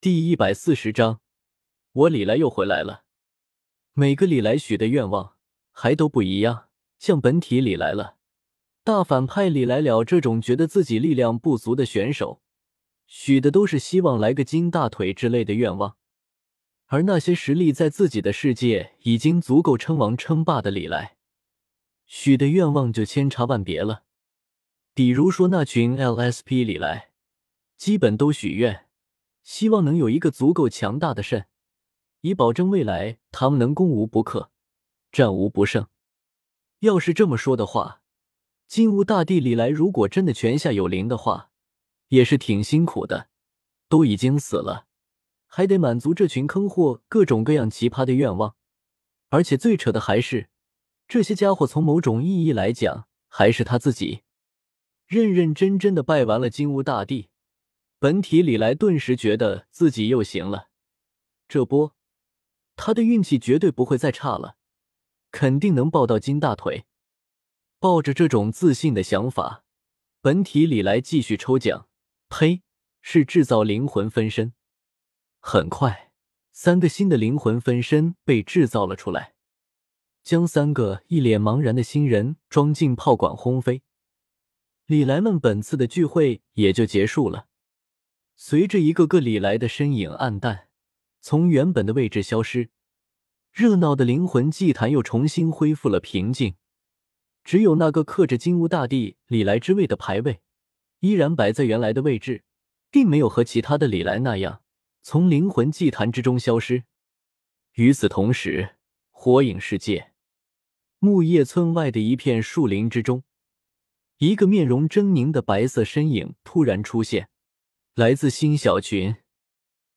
第一百四十章，我李来又回来了。每个李来许的愿望还都不一样。像本体李来了，大反派李来了，这种觉得自己力量不足的选手，许的都是希望来个金大腿之类的愿望。而那些实力在自己的世界已经足够称王称霸的李来，许的愿望就千差万别了。比如说那群 LSP 李来，基本都许愿。希望能有一个足够强大的肾，以保证未来他们能攻无不克、战无不胜。要是这么说的话，金乌大帝李来如果真的泉下有灵的话，也是挺辛苦的。都已经死了，还得满足这群坑货各种各样奇葩的愿望。而且最扯的还是，这些家伙从某种意义来讲，还是他自己认认真真的拜完了金乌大帝。本体李来顿时觉得自己又行了，这波他的运气绝对不会再差了，肯定能抱到金大腿。抱着这种自信的想法，本体李来继续抽奖。呸，是制造灵魂分身。很快，三个新的灵魂分身被制造了出来，将三个一脸茫然的新人装进炮管轰飞。李来们本次的聚会也就结束了。随着一个个李来的身影暗淡，从原本的位置消失，热闹的灵魂祭坛又重新恢复了平静。只有那个刻着金乌大帝李来之位的牌位，依然摆在原来的位置，并没有和其他的李来那样从灵魂祭坛之中消失。与此同时，火影世界木叶村外的一片树林之中，一个面容狰狞的白色身影突然出现。来自新小群。